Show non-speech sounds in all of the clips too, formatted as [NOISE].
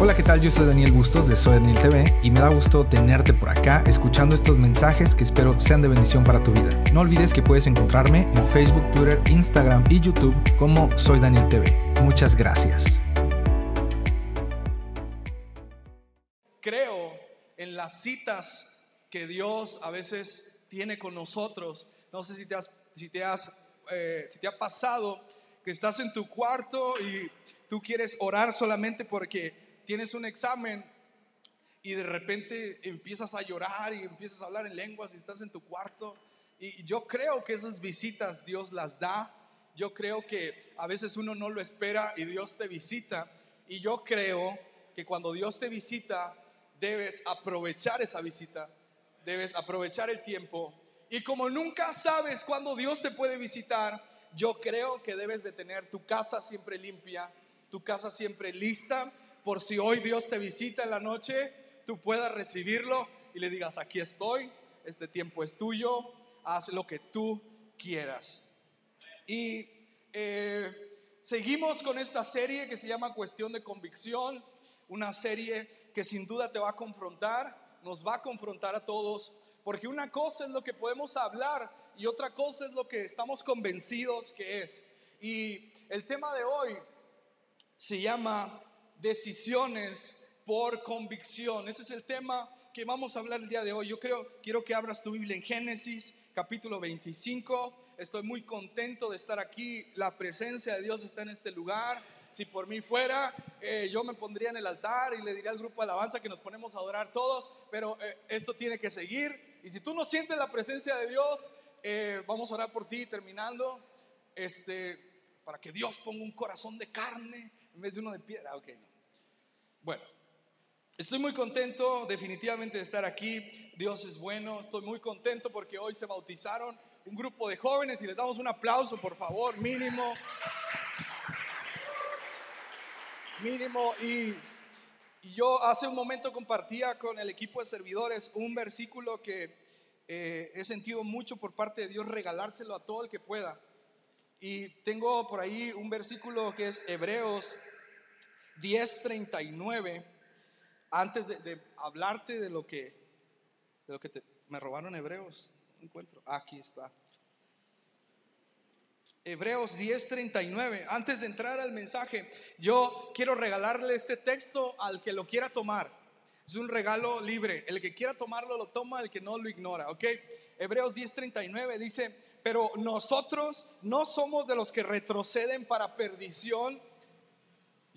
Hola, ¿qué tal? Yo soy Daniel Bustos de Soy Daniel TV y me da gusto tenerte por acá escuchando estos mensajes que espero sean de bendición para tu vida. No olvides que puedes encontrarme en Facebook, Twitter, Instagram y YouTube como Soy Daniel TV. Muchas gracias. Creo en las citas que Dios a veces tiene con nosotros. No sé si te has, si te has, eh, ha pasado que estás en tu cuarto y tú quieres orar solamente porque tienes un examen y de repente empiezas a llorar y empiezas a hablar en lenguas y estás en tu cuarto. Y yo creo que esas visitas Dios las da. Yo creo que a veces uno no lo espera y Dios te visita. Y yo creo que cuando Dios te visita, debes aprovechar esa visita. Debes aprovechar el tiempo. Y como nunca sabes cuándo Dios te puede visitar, yo creo que debes de tener tu casa siempre limpia, tu casa siempre lista por si hoy Dios te visita en la noche, tú puedas recibirlo y le digas, aquí estoy, este tiempo es tuyo, haz lo que tú quieras. Y eh, seguimos con esta serie que se llama Cuestión de Convicción, una serie que sin duda te va a confrontar, nos va a confrontar a todos, porque una cosa es lo que podemos hablar y otra cosa es lo que estamos convencidos que es. Y el tema de hoy se llama decisiones por convicción. Ese es el tema que vamos a hablar el día de hoy. Yo creo, quiero que abras tu Biblia en Génesis capítulo 25. Estoy muy contento de estar aquí. La presencia de Dios está en este lugar. Si por mí fuera, eh, yo me pondría en el altar y le diría al grupo de alabanza que nos ponemos a adorar todos, pero eh, esto tiene que seguir. Y si tú no sientes la presencia de Dios, eh, vamos a orar por ti terminando, este, para que Dios ponga un corazón de carne en vez de uno de piedra. Ok, bueno, estoy muy contento definitivamente de estar aquí. Dios es bueno. Estoy muy contento porque hoy se bautizaron un grupo de jóvenes y les damos un aplauso, por favor, mínimo. Mínimo. Y, yo hace un momento compartía con el equipo de servidores un versículo que eh, he sentido mucho por parte de Dios regalárselo a todo el que pueda. Y tengo por ahí un versículo que es Hebreos 10:39, antes de, hablarte de lo que, que me robaron hebreos, encuentro, aquí está. Hebreos 10:39, antes de entrar al mensaje, yo quiero regalarle este texto al que lo quiera tomar. Es un regalo libre. El que quiera tomarlo lo toma, el que no lo ignora. ¿Ok? Hebreos 10:39 dice, pero nosotros no somos de los que retroceden para perdición,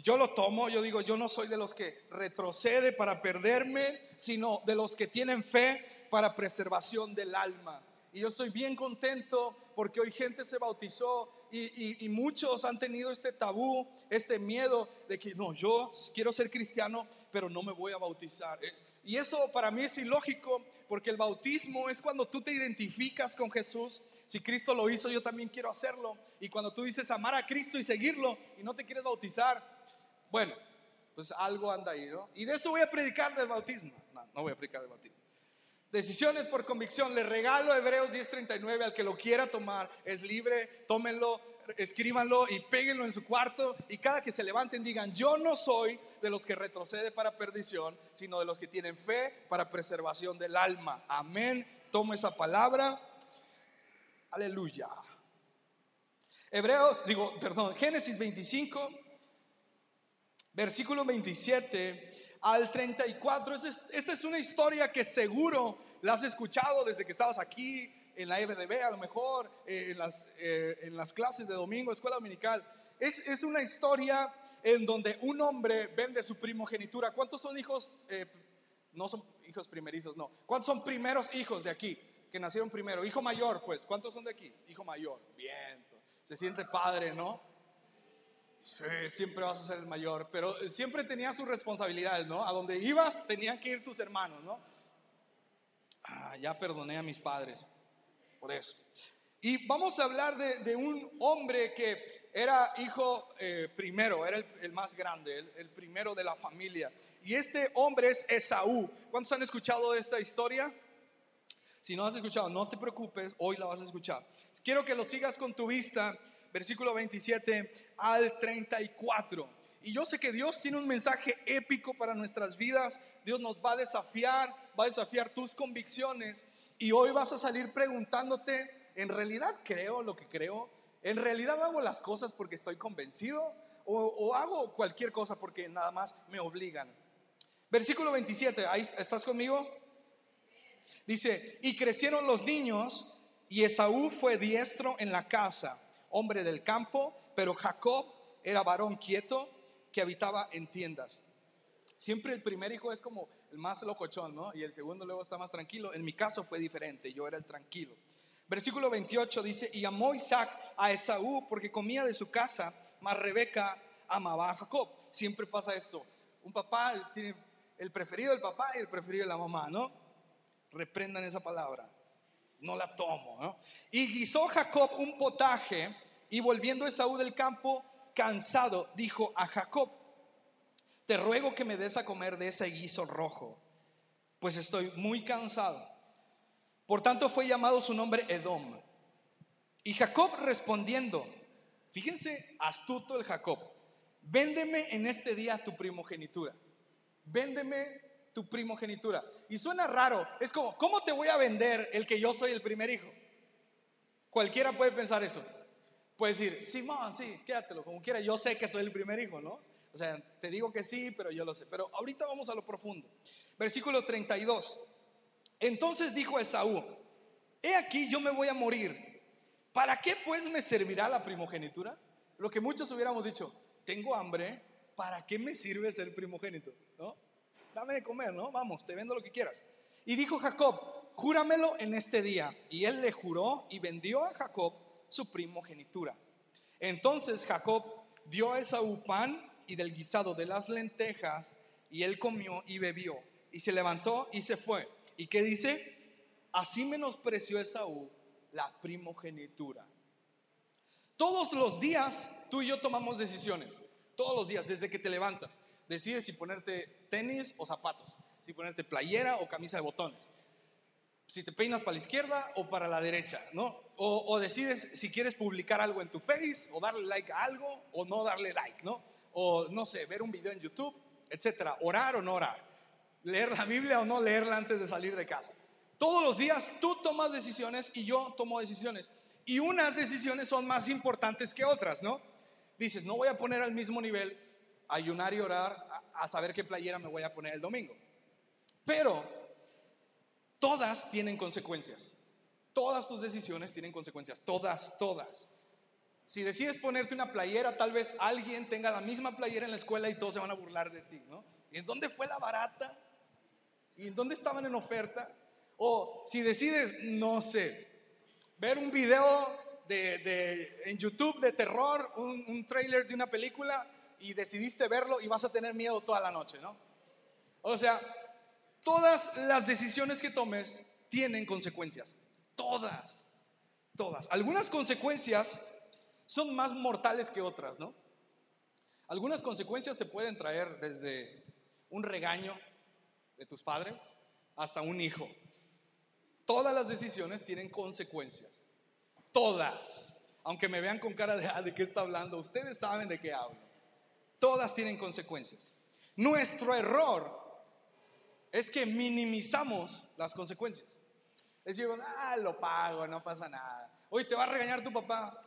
yo lo tomo, yo digo, yo no soy de los que retrocede para perderme, sino de los que tienen fe para preservación del alma. Y yo estoy bien contento porque hoy gente se bautizó y, muchos han tenido este tabú, este miedo de que no, yo quiero ser cristiano, pero no me voy a bautizar. Eh, y eso para mí es ilógico porque el bautismo es cuando tú te identificas con Jesús. Si Cristo lo hizo, yo también quiero hacerlo. Y cuando tú dices amar a Cristo y seguirlo y no te quieres bautizar, bueno, pues algo anda ahí, ¿no? Y de eso voy a predicar del bautismo. No, no voy a predicar del bautismo. Decisiones por convicción. Le regalo Hebreos 10:39 al que lo quiera tomar. Es libre, tómenlo, escríbanlo y péguenlo en su cuarto. Y cada que se levanten digan, yo no soy de los que retrocede para perdición, sino de los que tienen fe para preservación del alma. Amén. Tomo esa palabra. Aleluya. Hebreos, digo, perdón, Génesis 25 versículo 27 al 34. Esta es una historia que seguro la has escuchado desde que estabas aquí en la FDB, a lo mejor eh, en, las, eh, en las clases de domingo, escuela dominical. Es, es, una historia en donde un hombre vende su primogenitura. ¿Cuántos son hijos? Eh, no son hijos primerizos, no. ¿Cuántos son primeros hijos de aquí? Que nacieron primero. Hijo mayor, pues. ¿Cuántos son de aquí? Hijo mayor. Bien. Se siente padre, ¿no? Sí, siempre vas a ser el mayor, pero siempre tenía sus responsabilidades, ¿no? A donde ibas tenían que ir tus hermanos, ¿no? Ah, ya perdoné a mis padres por eso. Y vamos a hablar de, un hombre que era hijo eh, primero, era el, más grande, el, primero de la familia. Y este hombre es Esaú. ¿Cuántos han escuchado esta historia? Si no has escuchado, no te preocupes, hoy la vas a escuchar. Quiero que lo sigas con tu vista versículo 27 al 34. Y yo sé que Dios tiene un mensaje épico para nuestras vidas. Dios nos va a desafiar, va a desafiar tus convicciones. Y hoy vas a salir preguntándote, ¿en realidad creo lo que creo? ¿En realidad hago las cosas porque estoy convencido? ¿O, hago cualquier cosa porque nada más me obligan? Versículo 27, ahí estás conmigo. Dice, y crecieron los niños y Esaú fue diestro en la casa, hombre del campo, pero Jacob era varón quieto que habitaba en tiendas. Siempre el primer hijo es como el más locochón, ¿no? Y el segundo luego está más tranquilo. En mi caso fue diferente, yo era el tranquilo. Versículo 28 dice, y amó Isaac a Esaú porque comía de su casa, mas Rebeca amaba a Jacob. Siempre pasa esto. Un papá tiene el preferido del papá y el preferido de la mamá, ¿no? Reprendan esa palabra. No la tomo. Y guisó Jacob un potaje y volviendo Esaú del campo, cansado, dijo a Jacob, te ruego que me des a comer de ese guiso rojo, pues estoy muy cansado. Por tanto fue llamado su nombre Edom. Y Jacob respondiendo, fíjense, astuto el Jacob, véndeme en este día tu primogenitura, véndeme tu primogenitura. Y suena raro, es como, ¿cómo te voy a vender el que yo soy el primer hijo? Cualquiera puede pensar eso. Puedes decir, Simón, sí, quédatelo, como quiera, yo sé que soy el primer hijo, ¿no? O sea, te digo que sí, pero yo lo sé. Pero ahorita vamos a lo profundo. Versículo 32. Entonces dijo Esaú, he aquí yo me voy a morir. ¿Para qué pues me servirá la primogenitura? Lo que muchos hubiéramos dicho, tengo hambre, ¿para qué me sirve ser primogénito? ¿No? Dame de comer, ¿no? Vamos, te vendo lo que quieras. Y dijo Jacob, júramelo en este día. Y él le juró y vendió a Jacob su primogenitura. Entonces Jacob dio a Esaú pan y del guisado de las lentejas, y él comió y bebió, y se levantó y se fue. ¿Y qué dice? Así menospreció Esaú la primogenitura. Todos los días tú y yo tomamos decisiones, todos los días, desde que te levantas. Decides si ponerte tenis o zapatos, si ponerte playera o camisa de botones si te peinas para la izquierda o para la derecha, ¿no? O, decides si quieres publicar algo en tu face o darle like a algo o no darle like, ¿no? O no sé, ver un video en YouTube, etcétera, orar o no orar, leer la Biblia o no leerla antes de salir de casa. Todos los días tú tomas decisiones y yo tomo decisiones. Y unas decisiones son más importantes que otras, ¿no? Dices, no voy a poner al mismo nivel ayunar y orar a saber qué playera me voy a poner el domingo. Pero todas tienen consecuencias. Todas tus decisiones tienen consecuencias, todas, todas. Si decides ponerte una playera, tal vez alguien tenga la misma playera en la escuela y todos se van a burlar de ti, ¿no? ¿Y en dónde fue la barata? ¿Y en dónde estaban en oferta? O si decides, no sé, ver un video de, en YouTube de terror, un, un trailer de una película y decidiste verlo y vas a tener miedo toda la noche, ¿no? O sea, Todas las decisiones que tomes tienen consecuencias. Todas. Todas. Algunas consecuencias son más mortales que otras, ¿no? Algunas consecuencias te pueden traer desde un regaño de tus padres hasta un hijo. Todas las decisiones tienen consecuencias. Todas. Aunque me vean con cara de, ah, ¿de qué está hablando? Ustedes saben de qué hablo. Todas tienen consecuencias. Nuestro error es que minimizamos las consecuencias. Decimos, ah, lo pago, no pasa nada. Hoy te va a regañar tu papá,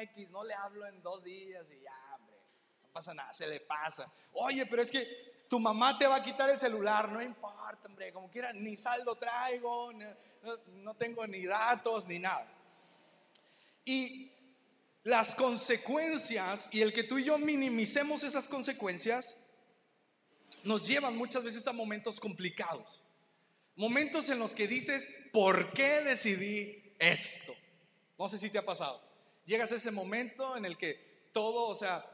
X, no le hablo en dos días y ya, hombre, no pasa nada, se le pasa. Oye, pero es que tu mamá te va a quitar el celular, no importa, hombre, como quiera, ni saldo traigo, no, no tengo ni datos, ni nada. Y las consecuencias y el que tú y yo minimicemos esas consecuencias nos llevan muchas veces a momentos complicados. Momentos en los que dices, ¿por qué decidí esto? No sé si te ha pasado. Llegas a ese momento en el que todo, o sea,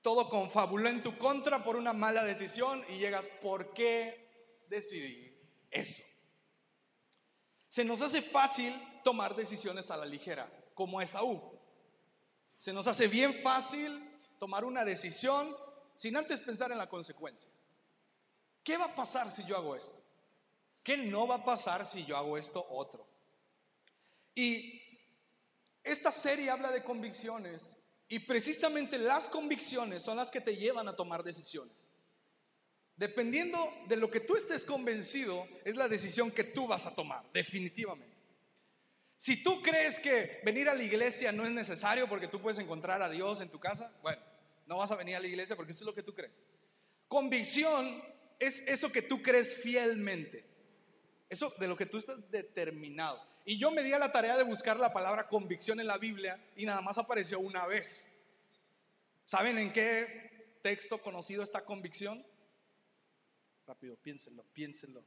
todo confabuló en tu contra por una mala decisión y llegas, ¿por qué decidí eso? Se nos hace fácil tomar decisiones a la ligera, como Esaú. Se nos hace bien fácil tomar una decisión sin antes pensar en la consecuencia. ¿Qué va a pasar si yo hago esto? ¿Qué no va a pasar si yo hago esto otro? Y esta serie habla de convicciones Y precisamente las convicciones son las que te llevan a tomar decisiones. Dependiendo de lo que tú estés convencido, es la decisión que tú vas a tomar, definitivamente. Si tú crees que venir a la iglesia no es necesario porque tú puedes encontrar a Dios en tu casa, bueno, no vas a venir a la iglesia porque eso es lo que tú crees. Convicción es eso que tú crees fielmente. Eso de lo que tú estás determinado. Y yo me di a la tarea de buscar la palabra convicción en la Biblia y nada más apareció una vez. ¿Saben en qué texto conocido está convicción? Rápido, piénsenlo, piénsenlo.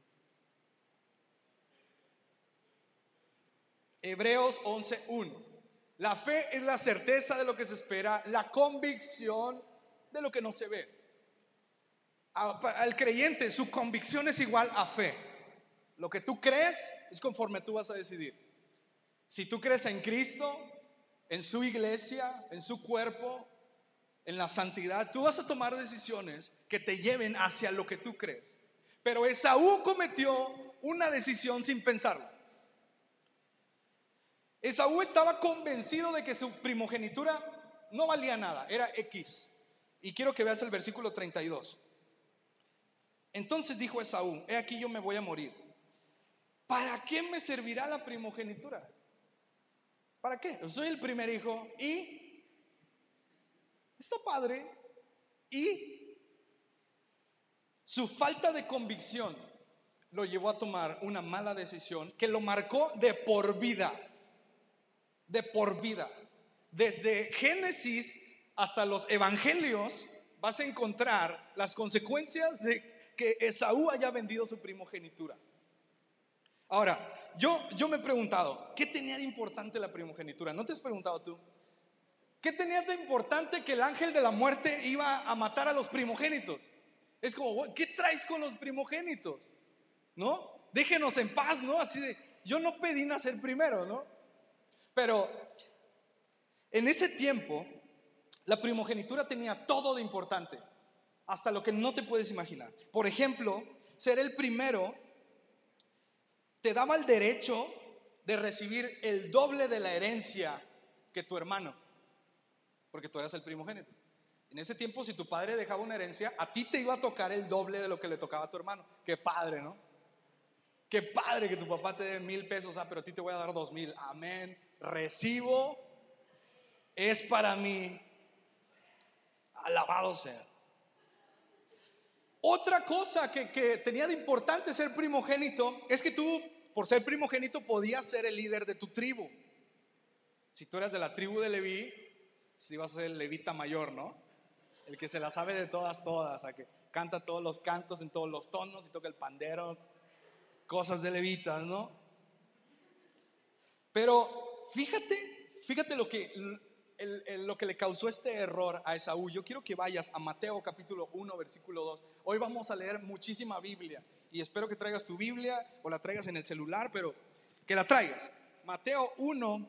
Hebreos 11.1. La fe es la certeza de lo que se espera, la convicción de lo que no se ve. Al creyente su convicción es igual a fe. Lo que tú crees es conforme tú vas a decidir. Si tú crees en Cristo, en su iglesia, en su cuerpo, en la santidad, tú vas a tomar decisiones que te lleven hacia lo que tú crees. Pero Esaú cometió una decisión sin pensarlo. Esaú estaba convencido de que su primogenitura no valía nada, era X. Y quiero que veas el versículo 32. Entonces dijo Esaú, he aquí yo me voy a morir. ¿Para qué me servirá la primogenitura? ¿Para qué? Soy el primer hijo y está padre. Y su falta de convicción lo llevó a tomar una mala decisión que lo marcó de por vida de por vida. Desde Génesis hasta los evangelios vas a encontrar las consecuencias de que Esaú haya vendido su primogenitura. Ahora, yo, yo me he preguntado, ¿qué tenía de importante la primogenitura? ¿No te has preguntado tú? ¿Qué tenía de importante que el ángel de la muerte iba a matar a los primogénitos? Es como, ¿qué traes con los primogénitos? ¿No? Déjenos en paz, ¿no? Así de, yo no pedí nacer primero, ¿no? Pero en ese tiempo, la primogenitura tenía todo de importante, hasta lo que no te puedes imaginar. Por ejemplo, ser el primero te daba el derecho de recibir el doble de la herencia que tu hermano, porque tú eras el primogénito. En ese tiempo, si tu padre dejaba una herencia, a ti te iba a tocar el doble de lo que le tocaba a tu hermano. Qué padre, ¿no? Qué padre que tu papá te dé mil pesos, ah, pero a ti te voy a dar dos mil. Amén recibo es para mí. Alabado sea. Otra cosa que, tenía de importante ser primogénito es que tú, por ser primogénito, podías ser el líder de tu tribu. Si tú eras de la tribu de Leví, si vas a ser el levita mayor, ¿no? El que se la sabe de todas, todas, a que canta todos los cantos en todos los tonos y toca el pandero, cosas de levitas, ¿no? Pero fíjate, fíjate lo que, lo que le causó este error a Esaú. Yo quiero que vayas a Mateo capítulo 1, versículo 2. Hoy vamos a leer muchísima Biblia y espero que traigas tu Biblia o la traigas en el celular, pero que la traigas. Mateo 1,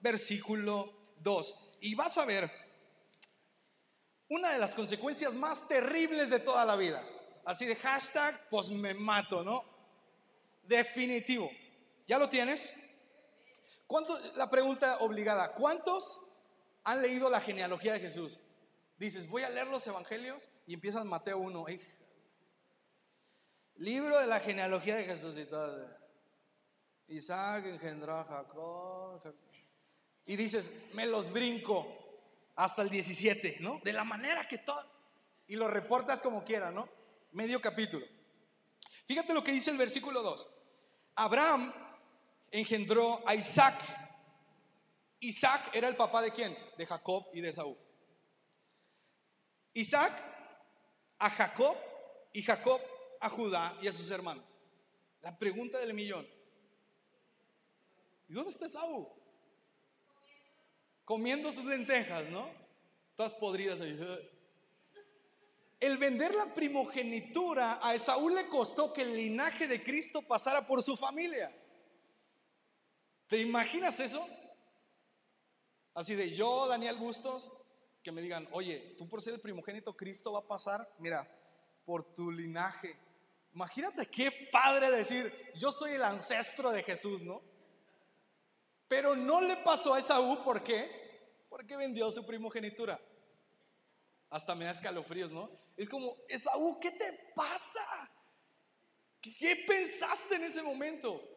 versículo 2. Y vas a ver una de las consecuencias más terribles de toda la vida. Así de hashtag, pues me mato, ¿no? Definitivo. ¿Ya lo tienes? La pregunta obligada, ¿cuántos han leído la genealogía de Jesús? Dices, voy a leer los evangelios y empiezas Mateo 1. Libro de la genealogía de Jesús y todo. Isaac engendró a Jacob. Y dices, me los brinco hasta el 17, ¿no? De la manera que todo. Y lo reportas como quiera, ¿no? Medio capítulo. Fíjate lo que dice el versículo 2. Abraham engendró a Isaac. Isaac era el papá de quién? De Jacob y de Saúl. Isaac a Jacob y Jacob a Judá y a sus hermanos. La pregunta del millón. ¿Y dónde está Saúl? Comiendo sus lentejas, ¿no? Todas podridas. El vender la primogenitura a Esaú le costó que el linaje de Cristo pasara por su familia. ¿Te imaginas eso? Así de yo, Daniel Bustos, que me digan, oye, tú por ser el primogénito, Cristo va a pasar, mira, por tu linaje. Imagínate qué padre decir, yo soy el ancestro de Jesús, ¿no? Pero no le pasó a Esaú, ¿por qué? ¿Por qué vendió su primogenitura? Hasta me da escalofríos, ¿no? Es como, Esaú, ¿qué te pasa? ¿Qué, pensaste en ese momento?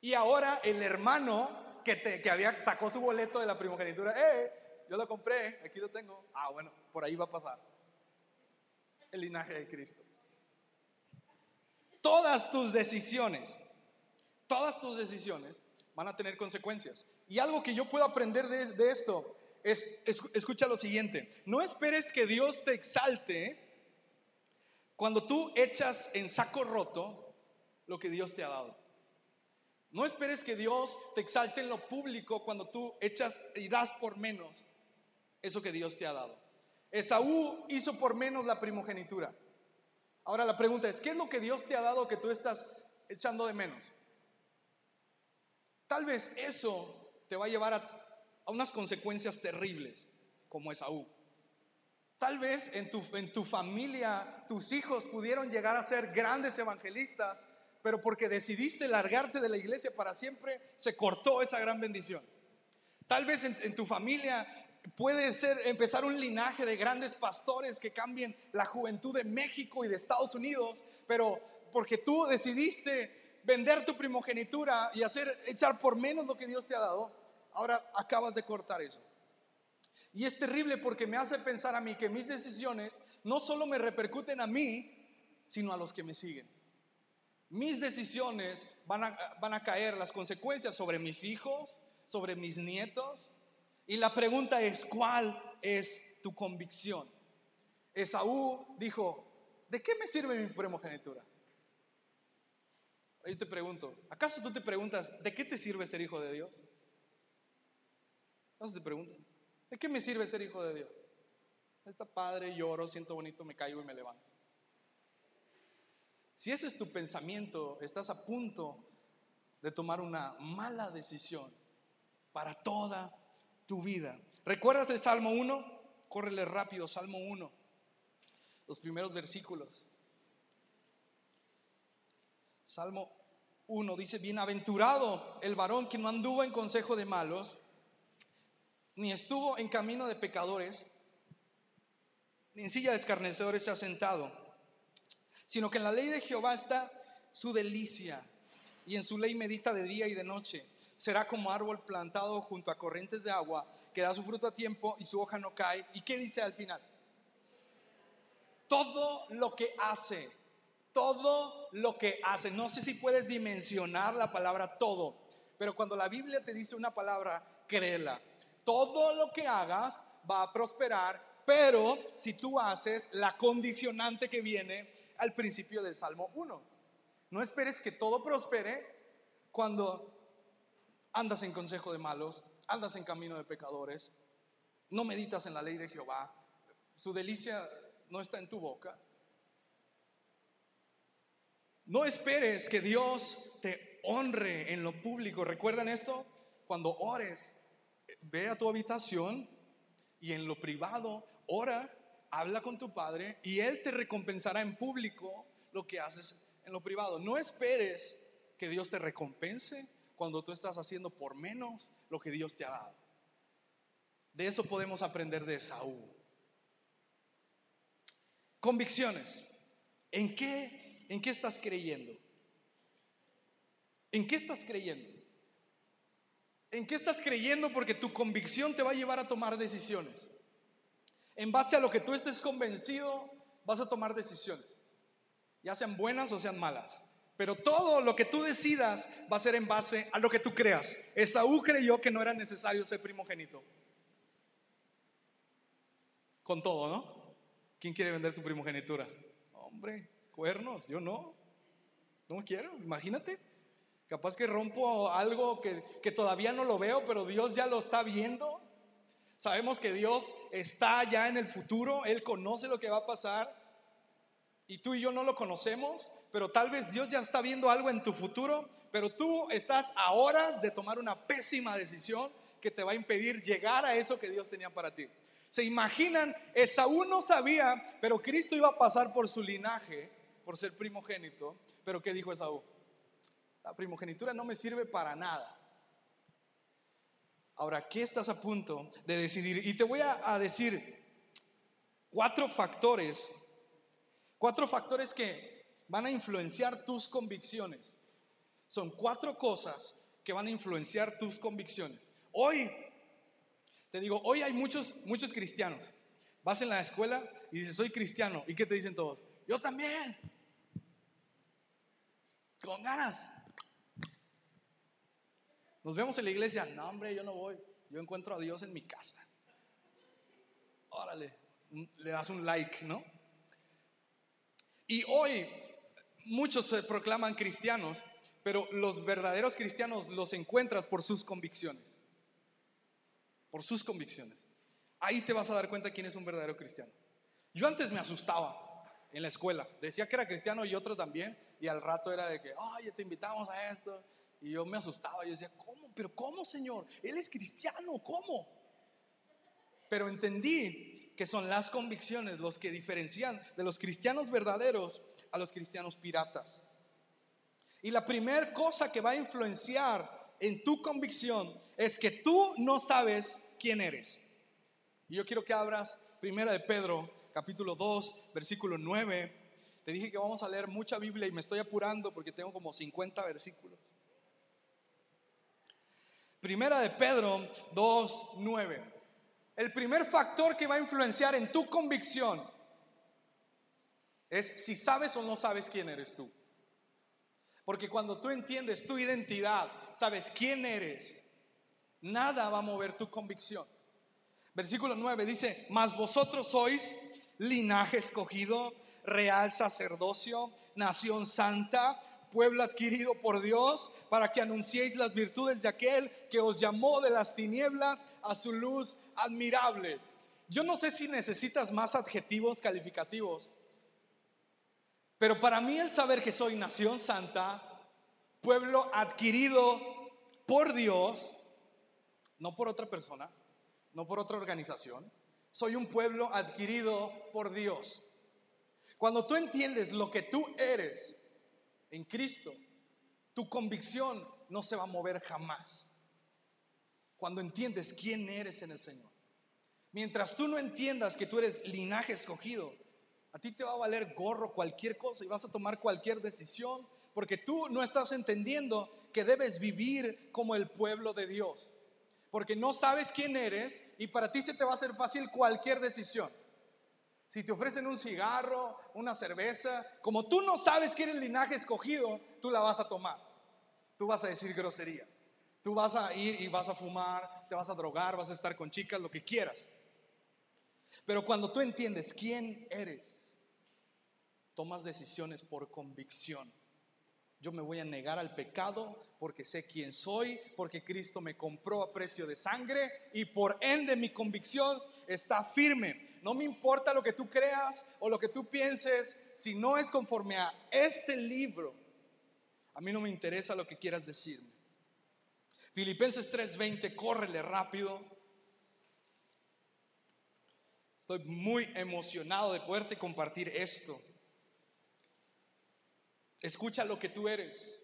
Y ahora el hermano que, te, que había, sacó su boleto de la primogenitura, eh, yo lo compré, aquí lo tengo. Ah, bueno, por ahí va a pasar. El linaje de Cristo. Todas tus decisiones, todas tus decisiones van a tener consecuencias. Y algo que yo puedo aprender de, esto es, escucha lo siguiente, no esperes que Dios te exalte cuando tú echas en saco roto lo que Dios te ha dado. No esperes que Dios te exalte en lo público cuando tú echas y das por menos eso que Dios te ha dado. Esaú hizo por menos la primogenitura. Ahora la pregunta es, ¿qué es lo que Dios te ha dado que tú estás echando de menos? Tal vez eso te va a llevar a, unas consecuencias terribles, como Esaú. Tal vez en tu, en tu familia tus hijos pudieron llegar a ser grandes evangelistas, pero porque decidiste largarte de la iglesia para siempre, se cortó esa gran bendición. Tal vez en, tu familia puede ser empezar un linaje de grandes pastores que cambien la juventud de México y de Estados Unidos, pero porque tú decidiste vender tu primogenitura y hacer echar por menos lo que Dios te ha dado, ahora acabas de cortar eso. Y es terrible porque me hace pensar a mí que mis decisiones no solo me repercuten a mí, sino a los que me siguen. Mis decisiones van a, caer las consecuencias sobre mis hijos, sobre mis nietos. Y la pregunta es, ¿cuál es tu convicción? Esaú dijo, ¿de qué me sirve mi primogenitura? Ahí te pregunto, ¿acaso tú te preguntas, ¿de qué te sirve ser hijo de Dios? ¿Acaso te preguntas, ¿de qué me sirve ser hijo de Dios? Está padre, lloro, siento bonito, me caigo y me levanto. Si ese es tu pensamiento, estás a punto de tomar una mala decisión para toda tu vida. ¿Recuerdas el Salmo 1? Córrele rápido, Salmo 1, los primeros versículos. Salmo 1 dice, bienaventurado el varón que no anduvo en consejo de malos, ni estuvo en camino de pecadores, ni en silla de escarnecedores se ha sentado, sino que en la ley de Jehová está su delicia, y en su ley medita de día y de noche. Será como árbol plantado junto a corrientes de agua, que da su fruto a tiempo y su hoja no cae. ¿Y qué dice al final? Todo lo que hace todo lo que hace. No sé si puedes dimensionar la palabra todo, pero cuando la Biblia te dice una palabra, créela. Todo lo que hagas va a prosperar, pero si tú haces la condicionante que viene al principio del Salmo 1. No esperes que todo prospere cuando andas en consejo de malos, andas en camino de pecadores, no meditas en la ley de Jehová, su delicia no está en tu boca. No esperes que Dios te honre en lo público. ¿Recuerdan esto? Cuando ores, ve a tu habitación y en lo privado ora, habla con tu Padre y Él te recompensará en público lo que haces en lo privado. No esperes que Dios te recompense cuando tú estás haciendo por menos lo que Dios te ha dado. De eso podemos aprender de Saúl. Convicciones. ¿En qué ¿En qué estás creyendo? ¿En qué estás creyendo? ¿En qué estás creyendo? Porque tu convicción te va a llevar a tomar decisiones. En base a lo que tú estés convencido, vas a tomar decisiones. Ya sean buenas o sean malas. Pero todo lo que tú decidas va a ser en base a lo que tú creas. Esaú creyó que no era necesario ser primogénito. Con todo, ¿no? ¿Quién quiere vender su primogenitura? Hombre, cuernos, yo no, no quiero, imagínate. Capaz que rompo algo que, que todavía no lo veo, pero Dios ya lo está viendo. Sabemos que Dios está ya en el futuro, Él conoce lo que va a pasar y tú y yo no lo conocemos, pero tal vez Dios ya está viendo algo en tu futuro, pero tú estás a horas de tomar una pésima decisión que te va a impedir llegar a eso que Dios tenía para ti. Se imaginan, Esaú no sabía, pero Cristo iba a pasar por su linaje por ser primogénito, pero ¿qué dijo Esaú? La primogenitura no me sirve para nada. Ahora, ¿qué estás a punto de decidir? Y te voy a, decir cuatro factores, cuatro factores que van a influenciar tus convicciones. Son cuatro cosas que van a influenciar tus convicciones. Hoy, te digo, hoy hay muchos, muchos cristianos. Vas en la escuela y dices, soy cristiano. ¿Y qué te dicen todos? Yo también. Con ganas. Nos vemos en la iglesia. No, hombre, yo no voy. Yo encuentro a Dios en mi casa. Órale, le das un like, ¿no? Y hoy muchos se proclaman cristianos, pero los verdaderos cristianos los encuentras por sus convicciones. Por sus convicciones. Ahí te vas a dar cuenta quién es un verdadero cristiano. Yo antes me asustaba en la escuela. Decía que era cristiano y otro también. Y al rato era de que, ay, te invitamos a esto. Y yo me asustaba. Yo decía, ¿cómo? ¿Pero cómo, Señor? Él es cristiano, ¿cómo? Pero entendí que son las convicciones los que diferencian de los cristianos verdaderos a los cristianos piratas. Y la primera cosa que va a influenciar en tu convicción es que tú no sabes quién eres. Y yo quiero que abras Primera de Pedro, capítulo 2, versículo 9. Te dije que vamos a leer mucha Biblia y me estoy apurando porque tengo como 50 versículos. Primera de Pedro 2, 9. El primer factor que va a influenciar en tu convicción es si sabes o no sabes quién eres tú. Porque cuando tú entiendes tu identidad, sabes quién eres, nada va a mover tu convicción. Versículo 9 dice, mas vosotros sois linaje escogido, real sacerdocio, nación santa, pueblo adquirido por Dios, para que anunciéis las virtudes de aquel que os llamó de las tinieblas a su luz admirable. Yo no sé si necesitas más adjetivos calificativos, pero para mí el saber que soy nación santa, pueblo adquirido por Dios, no por otra persona, no por otra organización, soy un pueblo adquirido por Dios. Cuando tú entiendes lo que tú eres en Cristo, tu convicción no se va a mover jamás. Cuando entiendes quién eres en el Señor. Mientras tú no entiendas que tú eres linaje escogido, a ti te va a valer gorro cualquier cosa y vas a tomar cualquier decisión porque tú no estás entendiendo que debes vivir como el pueblo de Dios porque no sabes quién eres y para ti se te va a hacer fácil cualquier decisión. Si te ofrecen un cigarro, una cerveza, como tú no sabes quién es el linaje escogido, tú la vas a tomar. Tú vas a decir groserías. Tú vas a ir y vas a fumar, te vas a drogar, vas a estar con chicas, lo que quieras. Pero cuando tú entiendes quién eres, tomas decisiones por convicción. Yo me voy a negar al pecado porque sé quién soy, porque Cristo me compró a precio de sangre y por ende mi convicción está firme. No me importa lo que tú creas o lo que tú pienses, si no es conforme a este libro, a mí no me interesa lo que quieras decirme. Filipenses 3:20, córrele rápido. Estoy muy emocionado de poderte compartir esto. Escucha lo que tú eres.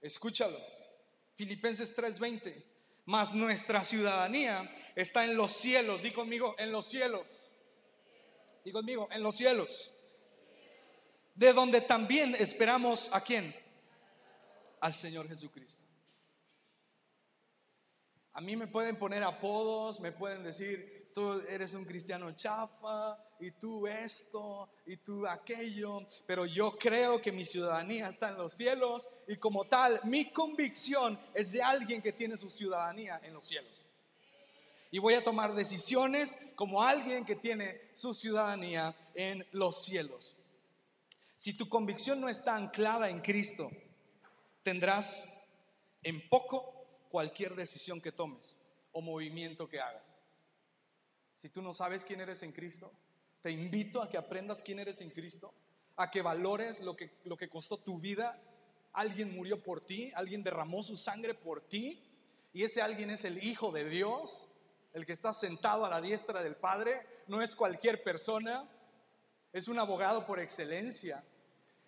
Escúchalo. Filipenses 3:20. Mas nuestra ciudadanía está en los cielos. Di conmigo, en los cielos. Di conmigo, en los cielos. De donde también esperamos a quién? Al Señor Jesucristo. A mí me pueden poner apodos, me pueden decir, tú eres un cristiano chafa, y tú esto, y tú aquello, pero yo creo que mi ciudadanía está en los cielos y como tal, mi convicción es de alguien que tiene su ciudadanía en los cielos. Y voy a tomar decisiones como alguien que tiene su ciudadanía en los cielos. Si tu convicción no está anclada en Cristo, tendrás en poco cualquier decisión que tomes o movimiento que hagas. Si tú no sabes quién eres en Cristo, te invito a que aprendas quién eres en Cristo, a que valores lo que, lo que costó tu vida. Alguien murió por ti, alguien derramó su sangre por ti, y ese alguien es el Hijo de Dios, el que está sentado a la diestra del Padre, no es cualquier persona, es un abogado por excelencia.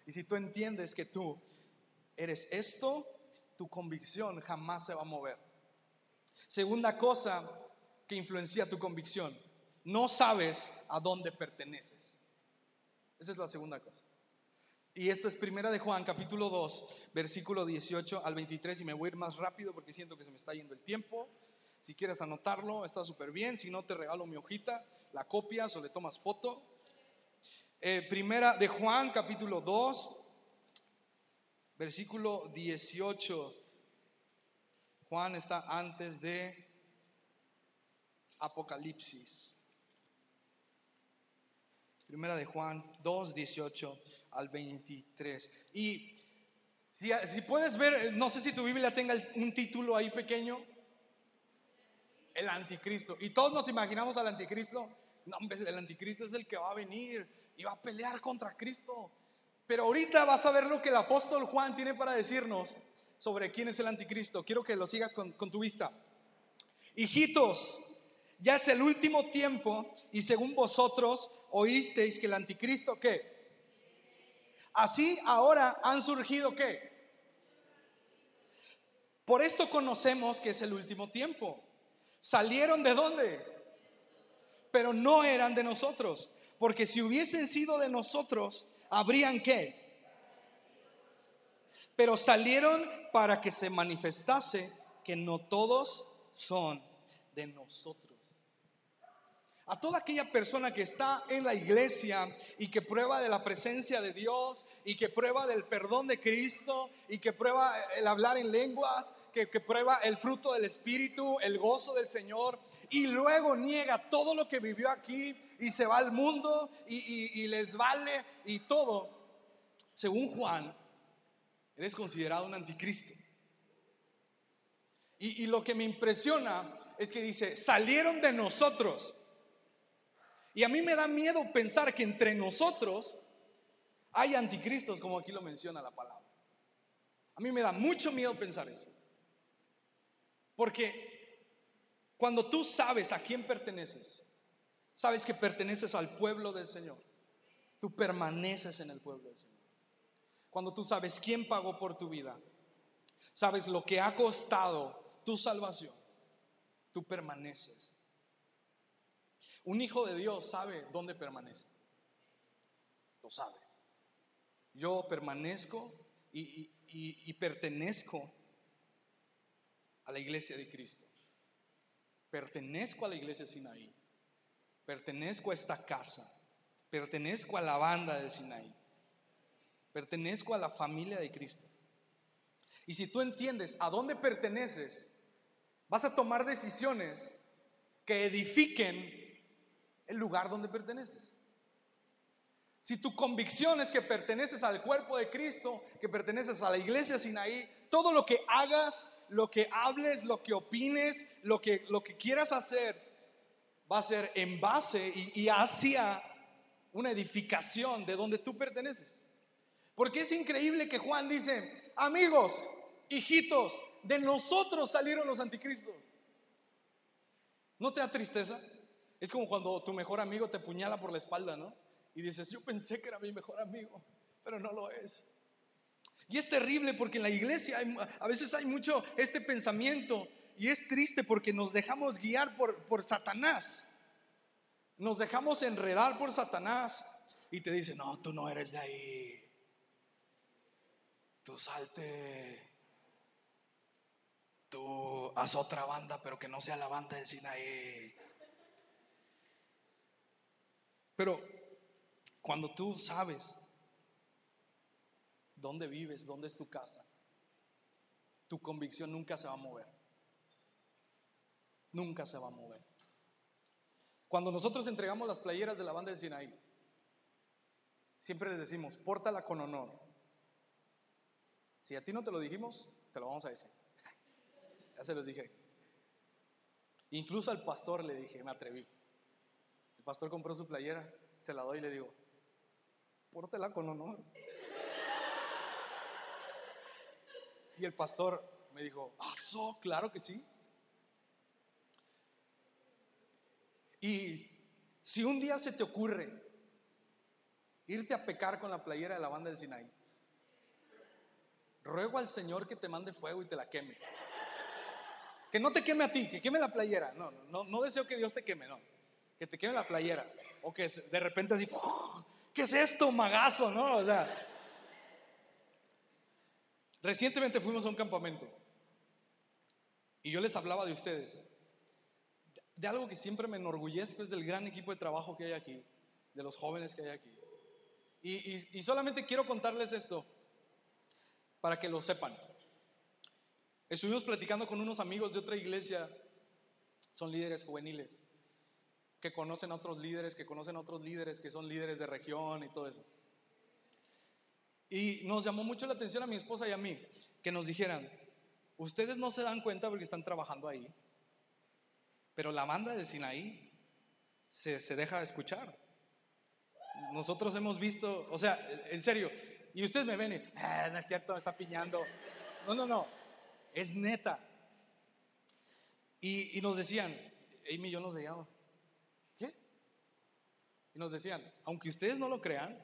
Y si tú entiendes que tú eres esto, tu convicción jamás se va a mover. Segunda cosa que influencia tu convicción, no sabes a dónde perteneces. Esa es la segunda cosa. Y esto es primera de Juan, capítulo 2, versículo 18 al 23, y me voy a ir más rápido porque siento que se me está yendo el tiempo. Si quieres anotarlo, está súper bien. Si no, te regalo mi hojita, la copias o le tomas foto. Eh, primera de Juan, capítulo 2, versículo 18. Juan está antes de Apocalipsis. Primera de Juan 2, 18 al 23. Y si, puedes ver, no sé si tu Biblia tenga un título ahí pequeño, el anticristo. Y todos nos imaginamos al anticristo. No, el anticristo es el que va a venir y va a pelear contra Cristo. Pero ahorita vas a ver lo que el apóstol Juan tiene para decirnos sobre quién es el anticristo. Quiero que lo sigas con, con tu vista. Hijitos, ya es el último tiempo y según vosotros oísteis que el anticristo qué? Así ahora han surgido qué? Por esto conocemos que es el último tiempo. ¿Salieron de dónde? Pero no eran de nosotros, porque si hubiesen sido de nosotros, habrían qué? Pero salieron para que se manifestase que no todos son de nosotros a toda aquella persona que está en la iglesia y que prueba de la presencia de Dios y que prueba del perdón de Cristo y que prueba el hablar en lenguas, que, prueba el fruto del Espíritu, el gozo del Señor y luego niega todo lo que vivió aquí y se va al mundo y, les vale y todo, según Juan, eres considerado un anticristo. y lo que me impresiona es que dice, salieron de nosotros y a mí me da miedo pensar que entre nosotros hay anticristos, como aquí lo menciona la palabra. A mí me da mucho miedo pensar eso. Porque cuando tú sabes a quién perteneces, sabes que perteneces al pueblo del Señor, tú permaneces en el pueblo del Señor. Cuando tú sabes quién pagó por tu vida, sabes lo que ha costado tu salvación, tú permaneces un hijo de Dios sabe dónde permanece. Lo sabe. Yo permanezco y, pertenezco a la iglesia de Cristo. Pertenezco a la iglesia de Sinaí. Pertenezco a esta casa. Pertenezco a la banda de Sinaí. Pertenezco a la familia de Cristo. Y si tú entiendes a dónde perteneces, vas a tomar decisiones que edifiquen el lugar donde perteneces. Si tu convicción es que perteneces al cuerpo de Cristo, que perteneces a la iglesia Sinaí, todo lo que hagas, lo que hables, lo que opines, lo que, lo que quieras hacer, va a ser en base y, y hacia una edificación de donde tú perteneces. Porque es increíble que Juan dice, amigos, hijitos, de nosotros salieron los anticristos. ¿No te da tristeza? Es como cuando tu mejor amigo te puñala por la espalda, ¿no? Y dices, yo pensé que era mi mejor amigo, pero no lo es. Y es terrible porque en la iglesia a veces hay mucho este pensamiento y es triste porque nos dejamos guiar por, por Satanás. Nos dejamos enredar por Satanás y te dice, no, tú no eres de ahí. Tú salte. Tú haz otra banda, pero que no sea la banda de Sinaí. Pero cuando tú sabes dónde vives, dónde es tu casa, tu convicción nunca se va a mover. Nunca se va a mover. Cuando nosotros entregamos las playeras de la banda de Sinaí, siempre les decimos, pórtala con honor. Si a ti no te lo dijimos, te lo vamos a decir. [LAUGHS] ya se los dije. Incluso al pastor le dije, me atreví. Pastor compró su playera, se la doy y le digo, pórtela con honor. Y el pastor me dijo, ah, claro que sí. Y si un día se te ocurre irte a pecar con la playera de la banda del Sinaí, ruego al Señor que te mande fuego y te la queme. Que no te queme a ti, que queme la playera. No, no, no deseo que Dios te queme, no. Que te queme la playera. O que de repente así, ¿qué es esto, magazo? ¿No? O sea, recientemente fuimos a un campamento y yo les hablaba de ustedes, de algo que siempre me enorgullezco, es del gran equipo de trabajo que hay aquí, de los jóvenes que hay aquí. Y, y solamente quiero contarles esto para que lo sepan. Estuvimos platicando con unos amigos de otra iglesia, son líderes juveniles, que conocen a otros líderes, que conocen a otros líderes, que son líderes de región y todo eso. Y nos llamó mucho la atención a mi esposa y a mí que nos dijeran, ustedes no se dan cuenta porque están trabajando ahí, pero la banda de Sinaí se, se deja escuchar. Nosotros hemos visto, o sea, en serio, y ustedes me ven y, ah, no es cierto, me está piñando. No, no, no, es neta. Y, y nos decían, Amy y yo nos veíamos. Y nos decían, aunque ustedes no lo crean,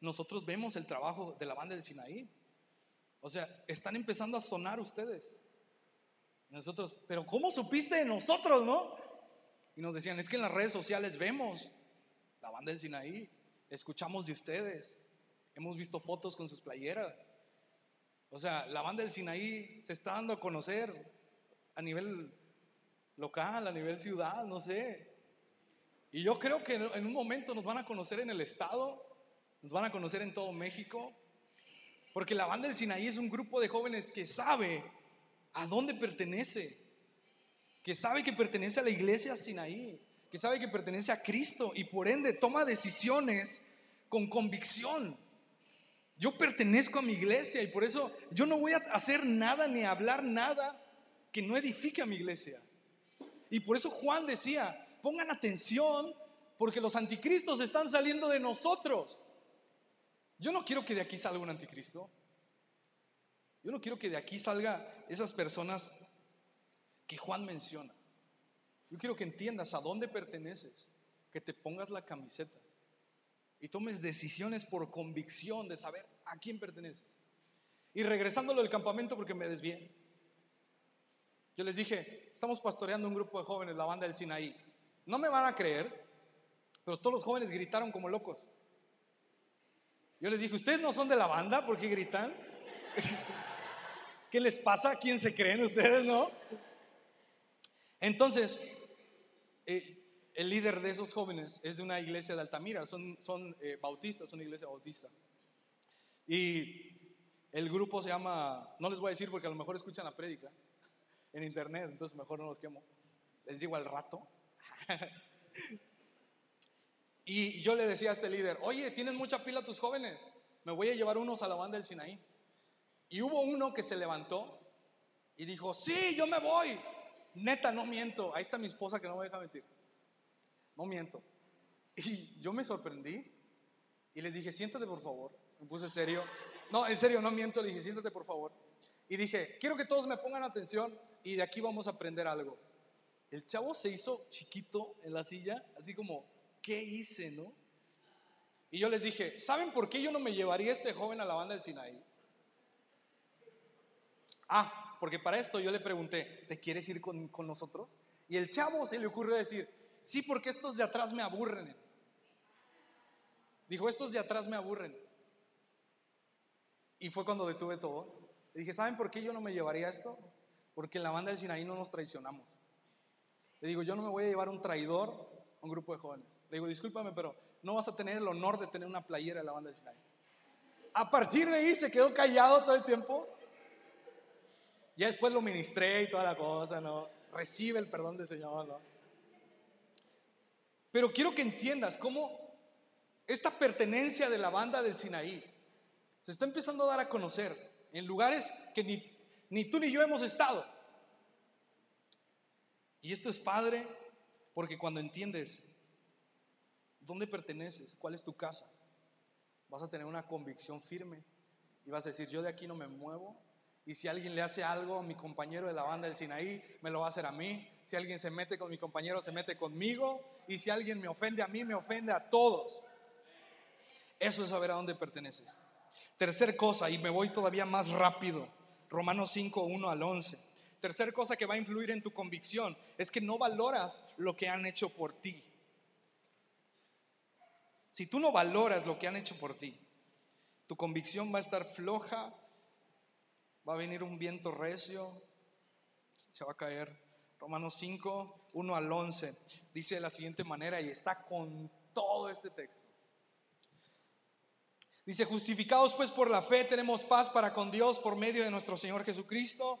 nosotros vemos el trabajo de la banda del Sinaí. O sea, están empezando a sonar ustedes. Nosotros, pero ¿cómo supiste de nosotros, no? Y nos decían, es que en las redes sociales vemos la banda del Sinaí, escuchamos de ustedes, hemos visto fotos con sus playeras. O sea, la banda del Sinaí se está dando a conocer a nivel local, a nivel ciudad, no sé. Y yo creo que en un momento nos van a conocer en el estado, nos van a conocer en todo México, porque la banda del Sinaí es un grupo de jóvenes que sabe a dónde pertenece, que sabe que pertenece a la iglesia Sinaí, que sabe que pertenece a Cristo y por ende toma decisiones con convicción. Yo pertenezco a mi iglesia y por eso yo no voy a hacer nada ni a hablar nada que no edifique a mi iglesia. Y por eso Juan decía, pongan atención porque los anticristos están saliendo de nosotros. Yo no quiero que de aquí salga un anticristo. Yo no quiero que de aquí salga esas personas que Juan menciona. Yo quiero que entiendas a dónde perteneces, que te pongas la camiseta y tomes decisiones por convicción de saber a quién perteneces. Y regresándolo del campamento porque me desvié. Yo les dije, estamos pastoreando un grupo de jóvenes, la banda del Sinaí. No me van a creer, pero todos los jóvenes gritaron como locos. Yo les dije, ¿ustedes no son de la banda? ¿Por qué gritan? [LAUGHS] ¿Qué les pasa? ¿Quién se creen ustedes, no? Entonces, eh, el líder de esos jóvenes es de una iglesia de Altamira, son, eh, bautistas, son una iglesia bautista. Y el grupo se llama, no les voy a decir porque a lo mejor escuchan la prédica en internet, entonces mejor no los quemo. Les digo al rato. [LAUGHS] y yo le decía a este líder, oye, tienes mucha pila tus jóvenes, me voy a llevar unos a la banda del Sinaí. Y hubo uno que se levantó y dijo, sí, yo me voy. Neta, no miento. Ahí está mi esposa que no me deja mentir. No miento. Y yo me sorprendí y les dije, siéntate por favor. Me puse serio. No, en serio, no miento. Le dije, siéntate por favor. Y dije, quiero que todos me pongan atención y de aquí vamos a aprender algo. El chavo se hizo chiquito en la silla, así como, ¿qué hice, no? Y yo les dije, ¿saben por qué yo no me llevaría a este joven a la banda del Sinaí? Ah, porque para esto yo le pregunté, ¿te quieres ir con, nosotros? Y el chavo se le ocurrió decir, sí, porque estos de atrás me aburren. Dijo, estos de atrás me aburren. Y fue cuando detuve todo. Le dije, ¿saben por qué yo no me llevaría esto? Porque en la banda del Sinaí no nos traicionamos. Le digo, yo no me voy a llevar un traidor a un grupo de jóvenes. Le digo, discúlpame, pero no vas a tener el honor de tener una playera de la banda del Sinaí. A partir de ahí se quedó callado todo el tiempo ya después lo ministré y toda la cosa, ¿no? Recibe el perdón del Señor, ¿no? Pero quiero que entiendas cómo esta pertenencia de la banda del Sinaí se está empezando a dar a conocer en lugares que ni, ni tú ni yo hemos estado. Y esto es padre porque cuando entiendes dónde perteneces, cuál es tu casa, vas a tener una convicción firme y vas a decir, yo de aquí no me muevo y si alguien le hace algo a mi compañero de la banda del Sinaí, me lo va a hacer a mí. Si alguien se mete con mi compañero, se mete conmigo. Y si alguien me ofende a mí, me ofende a todos. Eso es saber a dónde perteneces. Tercer cosa, y me voy todavía más rápido. Romanos 5, 1 al 11. Tercer cosa que va a influir en tu convicción es que no valoras lo que han hecho por ti. Si tú no valoras lo que han hecho por ti, tu convicción va a estar floja, va a venir un viento recio, se va a caer. Romanos 5, 1 al 11, dice de la siguiente manera y está con todo este texto. Dice, justificados pues por la fe tenemos paz para con Dios por medio de nuestro Señor Jesucristo,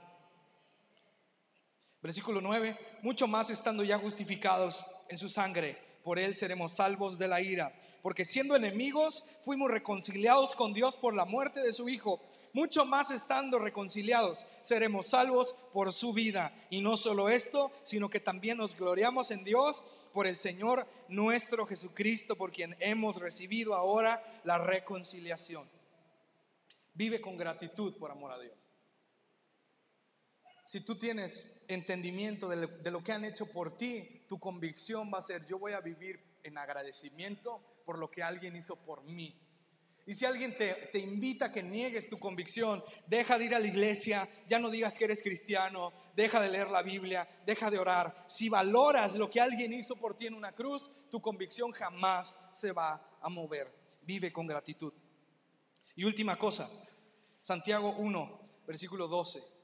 Versículo 9, mucho más estando ya justificados en su sangre, por él seremos salvos de la ira, porque siendo enemigos fuimos reconciliados con Dios por la muerte de su Hijo mucho más estando reconciliados, seremos salvos por su vida. Y no solo esto, sino que también nos gloriamos en Dios por el Señor nuestro Jesucristo, por quien hemos recibido ahora la reconciliación. Vive con gratitud por amor a Dios. Si tú tienes entendimiento de lo que han hecho por ti, tu convicción va a ser, yo voy a vivir en agradecimiento por lo que alguien hizo por mí. Y si alguien te, invita a que niegues tu convicción, deja de ir a la iglesia, ya no digas que eres cristiano, deja de leer la Biblia, deja de orar. Si valoras lo que alguien hizo por ti en una cruz, tu convicción jamás se va a mover. Vive con gratitud. Y última cosa, Santiago 1, versículo 12.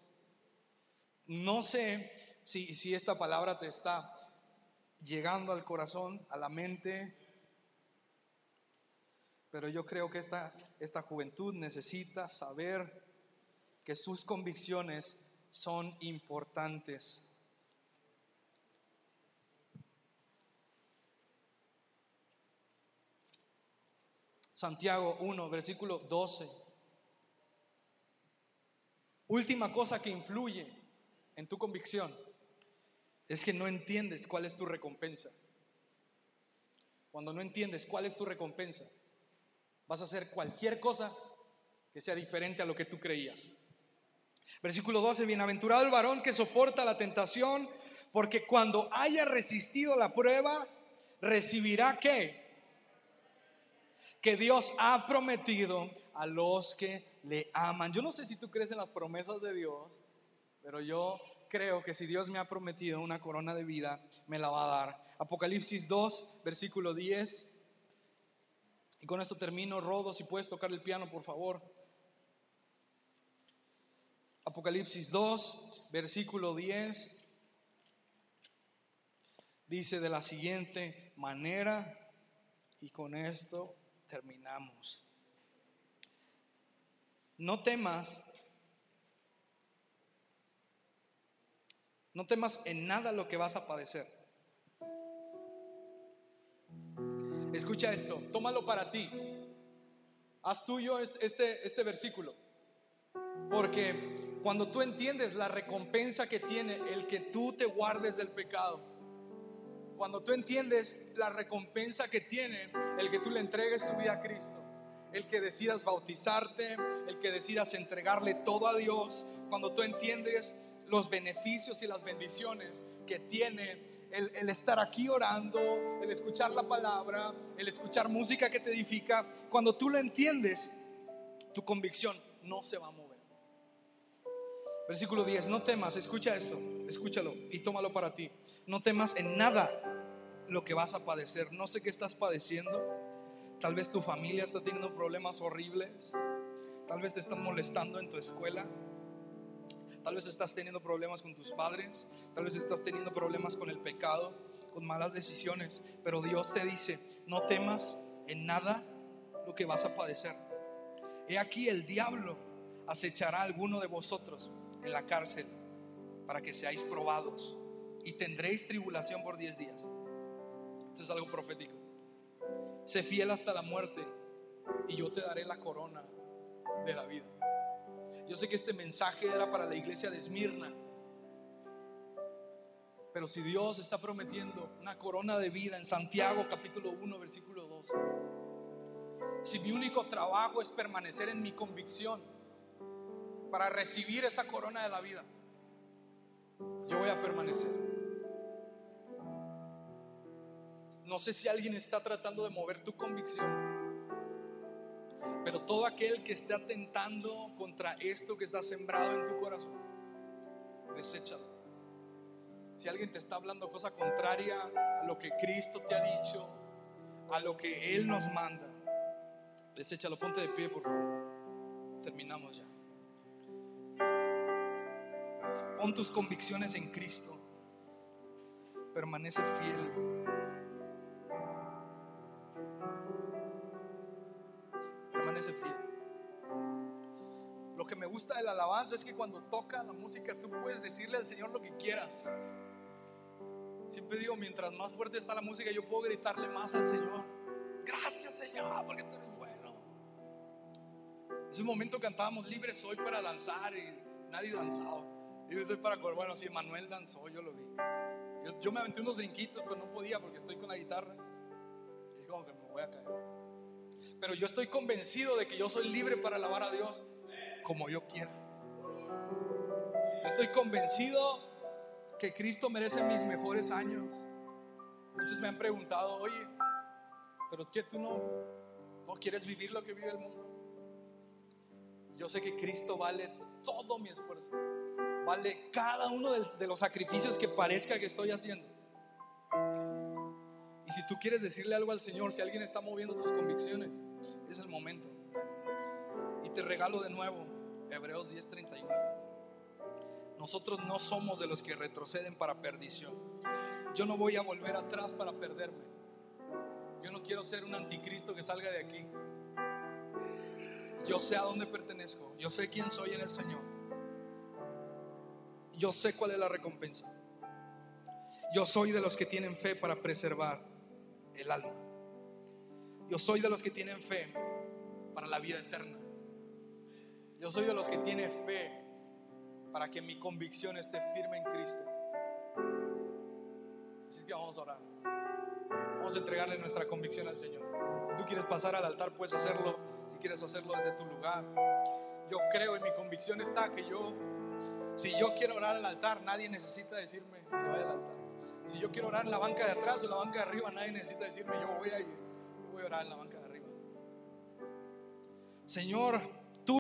No sé si, esta palabra te está llegando al corazón, a la mente, pero yo creo que esta, esta juventud necesita saber que sus convicciones son importantes. Santiago 1, versículo 12. Última cosa que influye en tu convicción es que no entiendes cuál es tu recompensa. Cuando no entiendes cuál es tu recompensa, Vas a hacer cualquier cosa que sea diferente a lo que tú creías. Versículo 12, bienaventurado el varón que soporta la tentación, porque cuando haya resistido la prueba, recibirá qué? Que Dios ha prometido a los que le aman. Yo no sé si tú crees en las promesas de Dios, pero yo creo que si Dios me ha prometido una corona de vida, me la va a dar. Apocalipsis 2, versículo 10 y con esto termino. Rodo, si puedes tocar el piano, por favor. Apocalipsis 2, versículo 10. Dice de la siguiente manera, y con esto terminamos. No temas, no temas en nada lo que vas a padecer. Escucha esto, tómalo para ti. Haz tuyo este, este versículo. Porque cuando tú entiendes la recompensa que tiene el que tú te guardes del pecado, cuando tú entiendes la recompensa que tiene el que tú le entregues tu vida a Cristo, el que decidas bautizarte, el que decidas entregarle todo a Dios, cuando tú entiendes los beneficios y las bendiciones que tiene el, estar aquí orando, el escuchar la palabra, el escuchar música que te edifica, cuando tú lo entiendes, tu convicción no se va a mover. Versículo 10, no temas, escucha esto, escúchalo y tómalo para ti. No temas en nada lo que vas a padecer. No sé qué estás padeciendo. Tal vez tu familia está teniendo problemas horribles. Tal vez te están molestando en tu escuela. Tal vez estás teniendo problemas con tus padres, tal vez estás teniendo problemas con el pecado, con malas decisiones, pero Dios te dice, no temas en nada lo que vas a padecer. He aquí el diablo acechará a alguno de vosotros en la cárcel para que seáis probados y tendréis tribulación por diez días. Esto es algo profético. Sé fiel hasta la muerte y yo te daré la corona de la vida. Yo sé que este mensaje era para la iglesia de Esmirna, Pero si Dios está prometiendo una corona de vida en Santiago capítulo 1 versículo 12, si mi único trabajo es permanecer en mi convicción para recibir esa corona de la vida, yo voy a permanecer. No sé si alguien está tratando de mover tu convicción, pero todo aquel que esté atentando contra esto que está sembrado en tu corazón, deséchalo. Si alguien te está hablando cosa contraria a lo que Cristo te ha dicho, a lo que Él nos manda, deséchalo, ponte de pie, por favor. Terminamos ya. Pon tus convicciones en Cristo. Permanece fiel. Gusta de la alabanza es que cuando toca la música tú puedes decirle al Señor lo que quieras. Siempre digo, mientras más fuerte está la música, yo puedo gritarle más al Señor. Gracias Señor, porque tú eres bueno. Ese momento cantábamos libres soy para danzar y nadie danzaba. Libre soy para correr. Bueno, sí, Manuel danzó, yo lo vi. Yo, yo me aventé unos brinquitos, pero no podía porque estoy con la guitarra. Es como que me voy a caer. Pero yo estoy convencido de que yo soy libre para alabar a Dios como yo quiera. Estoy convencido que Cristo merece mis mejores años. Muchos me han preguntado, oye, pero es que tú no, no quieres vivir lo que vive el mundo. Yo sé que Cristo vale todo mi esfuerzo, vale cada uno de, de los sacrificios que parezca que estoy haciendo. Y si tú quieres decirle algo al Señor, si alguien está moviendo tus convicciones, es el momento. Y te regalo de nuevo Hebreos 10:39. Nosotros no somos de los que retroceden para perdición. Yo no voy a volver atrás para perderme. Yo no quiero ser un anticristo que salga de aquí. Yo sé a dónde pertenezco. Yo sé quién soy en el Señor. Yo sé cuál es la recompensa. Yo soy de los que tienen fe para preservar el alma. Yo soy de los que tienen fe para la vida eterna. Yo soy de los que tienen fe para que mi convicción esté firme en Cristo. Así es que vamos a orar. Vamos a entregarle nuestra convicción al Señor. Si tú quieres pasar al altar, puedes hacerlo. Si quieres hacerlo desde tu lugar. Yo creo y mi convicción está que yo, si yo quiero orar al altar, nadie necesita decirme que vaya al altar. Si yo quiero orar en la banca de atrás o la banca de arriba, nadie necesita decirme yo voy a ir. Voy a orar en la banca de arriba. Señor,